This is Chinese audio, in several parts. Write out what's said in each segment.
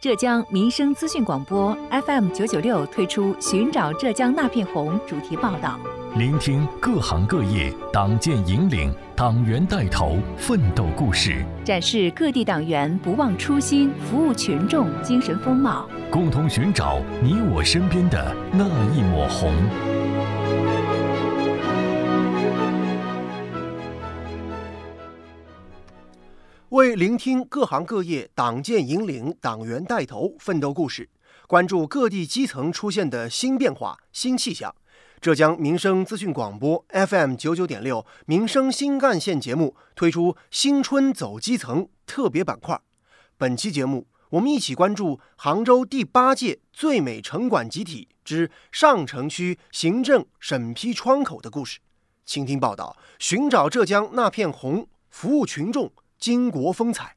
浙江民生资讯广播 FM 九九六推出“寻找浙江那片红”主题报道，聆听各行各业党建引领、党员带头奋斗故事，展示各地党员不忘初心、服务群众精神风貌，共同寻找你我身边的那一抹红。为聆听各行各业党建引领、党员带头奋斗故事，关注各地基层出现的新变化、新气象，浙江民生资讯广播 FM 九九点六民生新干线节目推出“新春走基层”特别板块。本期节目，我们一起关注杭州第八届最美城管集体之上城区行政审批窗口的故事。倾听报道：寻找浙江那片红，服务群众。巾帼风采，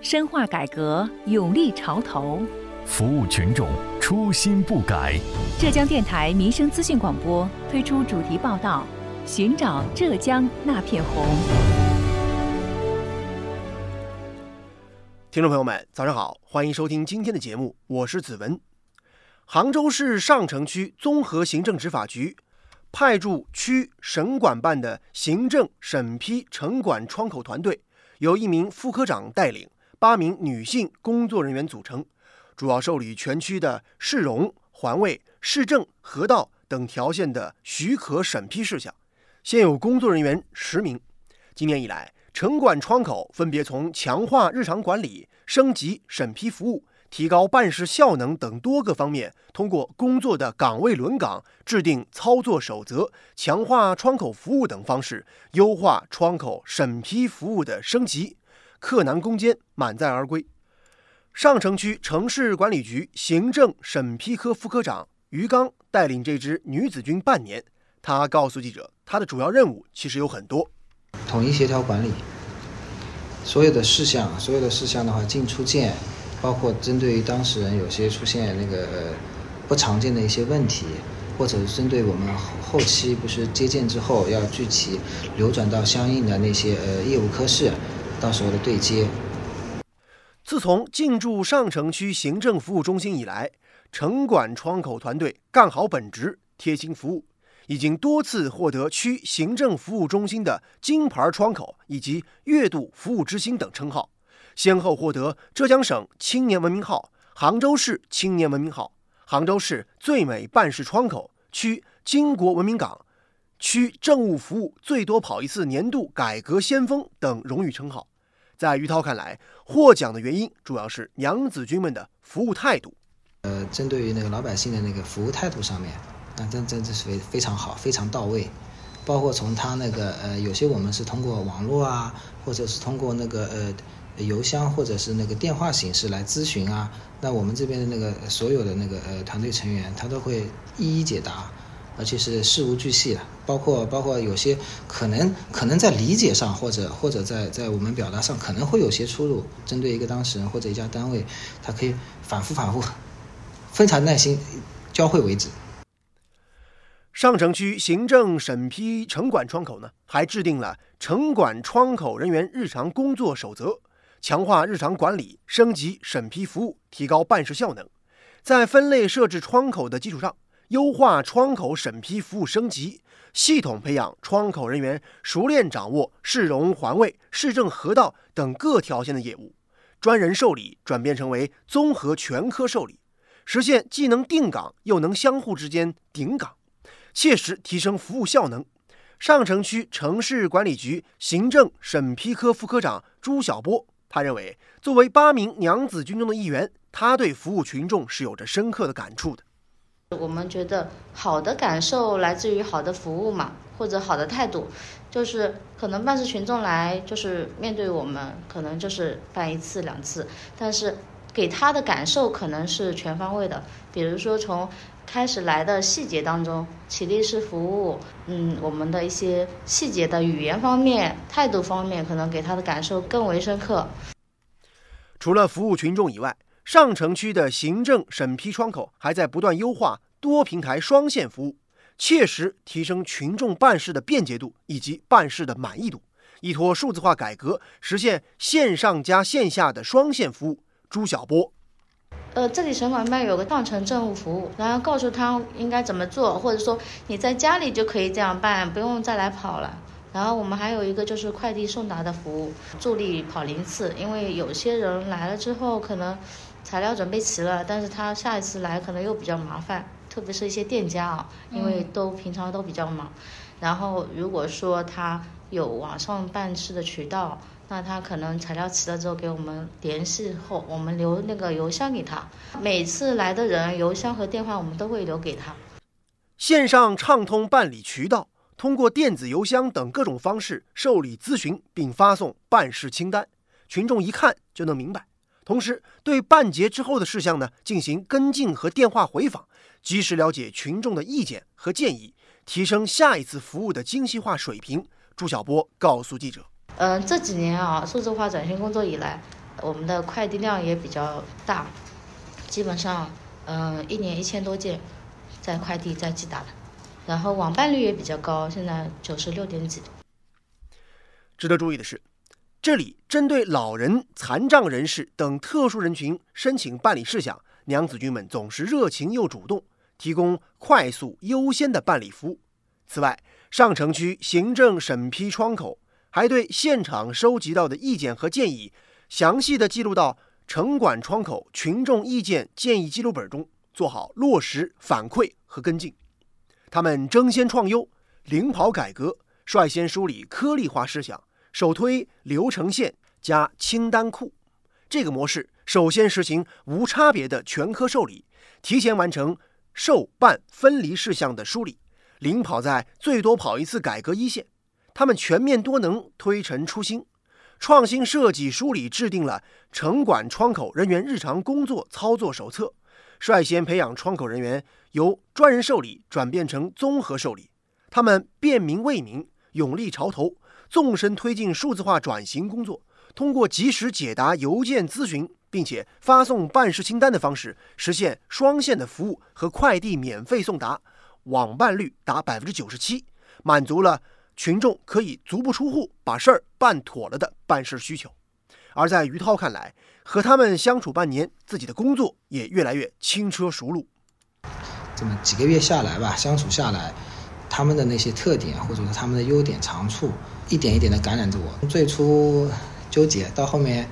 深化改革，勇立潮头，服务群众，初心不改。浙江电台民生资讯广播推出主题报道：寻找浙江那片红。听众朋友们，早上好，欢迎收听今天的节目，我是子文。杭州市上城区综合行政执法局派驻区省管办的行政审批城管窗口团队。由一名副科长带领，八名女性工作人员组成，主要受理全区的市容、环卫、市政、河道等条线的许可审批事项。现有工作人员十名。今年以来，城管窗口分别从强化日常管理、升级审批服务。提高办事效能等多个方面，通过工作的岗位轮岗、制定操作守则、强化窗口服务等方式，优化窗口审批服务的升级，克难攻坚，满载而归。上城区城市管理局行政审批科副科长于刚带领这支女子军半年，他告诉记者，他的主要任务其实有很多：统一协调管理所有的事项，所有的事项的话进出件。包括针对于当事人有些出现那个不常见的一些问题，或者是针对我们后期不是接见之后要具体流转到相应的那些呃业务科室，到时候的对接。自从进驻上城区行政服务中心以来，城管窗口团队干好本职，贴心服务，已经多次获得区行政服务中心的金牌窗口以及月度服务之星等称号。先后获得浙江省青年文明号、杭州市青年文明号、杭州市最美办事窗口、区巾帼文明岗、区政务服务最多跑一次年度改革先锋等荣誉称号。在于涛看来，获奖的原因主要是娘子军们的服务态度。呃，针对于那个老百姓的那个服务态度上面，那真真的是非非常好，非常到位。包括从他那个呃，有些我们是通过网络啊，或者是通过那个呃。邮箱或者是那个电话形式来咨询啊，那我们这边的那个所有的那个呃团队成员，他都会一一解答，而且是事无巨细的，包括包括有些可能可能在理解上或者或者在在我们表达上可能会有些出入，针对一个当事人或者一家单位，他可以反复反复，非常耐心教会为止。上城区行政审批城管窗口呢，还制定了城管窗口人员日常工作守则。强化日常管理，升级审批服务，提高办事效能。在分类设置窗口的基础上，优化窗口审批服务升级，系统培养窗口人员熟练掌握市容环卫、市政河道等各条线的业务，专人受理转变成为综合全科受理，实现既能定岗又能相互之间顶岗，切实提升服务效能。上城区城市管理局行政审批科副科长朱晓波。他认为，作为八名娘子军中的一员，他对服务群众是有着深刻的感触的。我们觉得好的感受来自于好的服务嘛，或者好的态度，就是可能办事群众来就是面对我们，可能就是办一次两次，但是给他的感受可能是全方位的，比如说从。开始来的细节当中，起立式服务，嗯，我们的一些细节的语言方面、态度方面，可能给他的感受更为深刻。除了服务群众以外，上城区的行政审批窗口还在不断优化多平台双线服务，切实提升群众办事的便捷度以及办事的满意度，依托数字化改革，实现线上加线下的双线服务。朱晓波。呃，这里城管办有个上城政务服务，然后告诉他应该怎么做，或者说你在家里就可以这样办，不用再来跑了。然后我们还有一个就是快递送达的服务，助力跑零次，因为有些人来了之后可能材料准备齐了，但是他下一次来可能又比较麻烦，特别是一些店家啊，因为都平常都比较忙。然后如果说他有网上办事的渠道。那他可能材料齐了之后给我们联系后，我们留那个邮箱给他。每次来的人，邮箱和电话我们都会留给他。线上畅通办理渠道，通过电子邮箱等各种方式受理咨询，并发送办事清单，群众一看就能明白。同时，对办结之后的事项呢进行跟进和电话回访，及时了解群众的意见和建议，提升下一次服务的精细化水平。朱晓波告诉记者。嗯，这几年啊，数字化转型工作以来，我们的快递量也比较大，基本上，嗯，一年一千多件在快递在寄达的，然后网办率也比较高，现在九十六点几。值得注意的是，这里针对老人、残障人士等特殊人群申请办理事项，娘子军们总是热情又主动，提供快速优先的办理服务。此外，上城区行政审批窗口。还对现场收集到的意见和建议，详细的记录到城管窗口群众意见建议记录本中，做好落实反馈和跟进。他们争先创优，领跑改革，率先梳理颗粒化事项，首推流程线加清单库。这个模式首先实行无差别的全科受理，提前完成受办分离事项的梳理，领跑在最多跑一次改革一线。他们全面多能，推陈出新，创新设计梳理制定了城管窗口人员日常工作操作手册，率先培养窗口人员由专人受理转变成综合受理。他们便民为民，勇立潮头，纵深推进数字化转型工作，通过及时解答邮件咨询，并且发送办事清单的方式，实现双线的服务和快递免费送达，网办率达百分之九十七，满足了。群众可以足不出户把事儿办妥了的办事需求，而在于涛看来，和他们相处半年，自己的工作也越来越轻车熟路。这么几个月下来吧，相处下来，他们的那些特点或者说他们的优点长处，一点一点的感染着我。最初纠结，到后面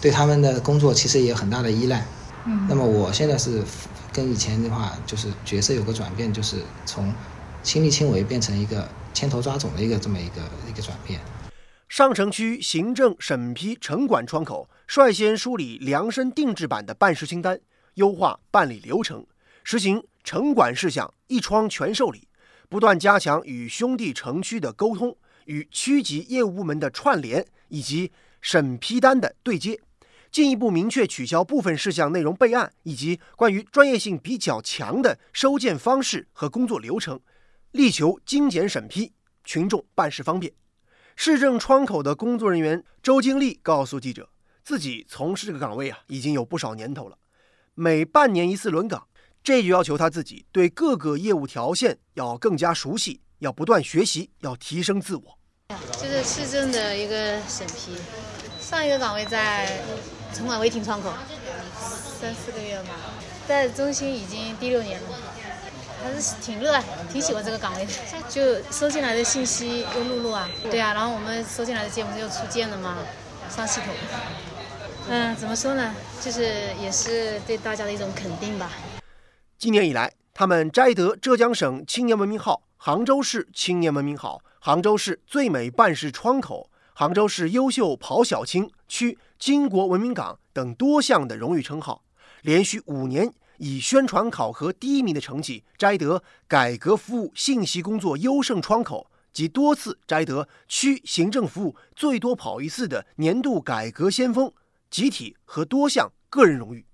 对他们的工作其实也有很大的依赖。嗯。那么我现在是跟以前的话，就是角色有个转变，就是从亲力亲为变成一个。牵头抓总的一个这么一个一个转变。上城区行政审批城管窗口率先梳理量身定制版的办事清单，优化办理流程，实行城管事项一窗全受理，不断加强与兄弟城区的沟通，与区级业务部门的串联以及审批单的对接，进一步明确取消部分事项内容备案以及关于专业性比较强的收件方式和工作流程。力求精简审批，群众办事方便。市政窗口的工作人员周经丽告诉记者，自己从事这个岗位啊，已经有不少年头了。每半年一次轮岗，这就要求他自己对各个业务条线要更加熟悉，要不断学习，要提升自我。就是市政的一个审批，上一个岗位在城管违停窗口，三四个月吧，在中心已经第六年了。还是挺热爱，挺喜欢这个岗位的。就收进来的信息又录入啊，对啊，然后我们收进来的件不是又出件了吗？上系统。嗯，怎么说呢？就是也是对大家的一种肯定吧。今年以来，他们摘得浙江省青年文明号、杭州市青年文明号、杭州市最美办事窗口、杭州市优秀跑小青区巾帼文明岗等多项的荣誉称号，连续五年。以宣传考核第一名的成绩摘得改革服务信息工作优胜窗口及多次摘得区行政服务最多跑一次的年度改革先锋集体和多项个人荣誉，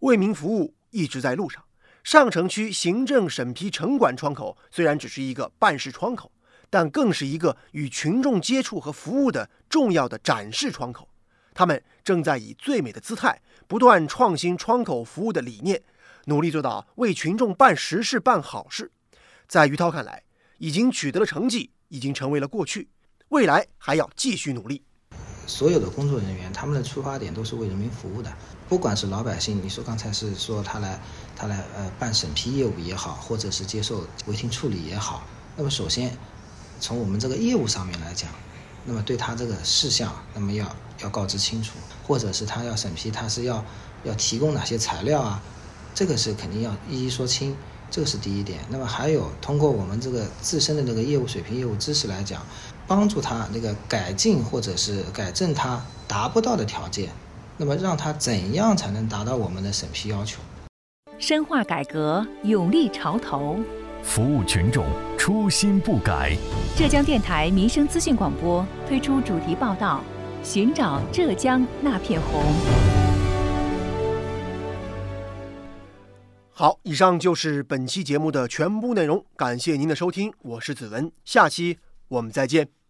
为民服务一直在路上。上城区行政审批城管窗口虽然只是一个办事窗口，但更是一个与群众接触和服务的重要的展示窗口。他们正在以最美的姿态。不断创新窗口服务的理念，努力做到为群众办实事、办好事。在于涛看来，已经取得了成绩，已经成为了过去，未来还要继续努力。所有的工作人员，他们的出发点都是为人民服务的。不管是老百姓，你说刚才是说他来他来呃办审批业务也好，或者是接受违停处理也好，那么首先从我们这个业务上面来讲，那么对他这个事项，那么要要告知清楚，或者是他要审批，他是要要提供哪些材料啊？这个是肯定要一一说清，这个是第一点。那么还有通过我们这个自身的那个业务水平、业务知识来讲，帮助他那个改进或者是改正他达不到的条件，那么让他怎样才能达到我们的审批要求？深化改革，勇立潮头，服务群众，初心不改。浙江电台民生资讯广播推出主题报道：寻找浙江那片红。好，以上就是本期节目的全部内容，感谢您的收听，我是子文，下期我们再见。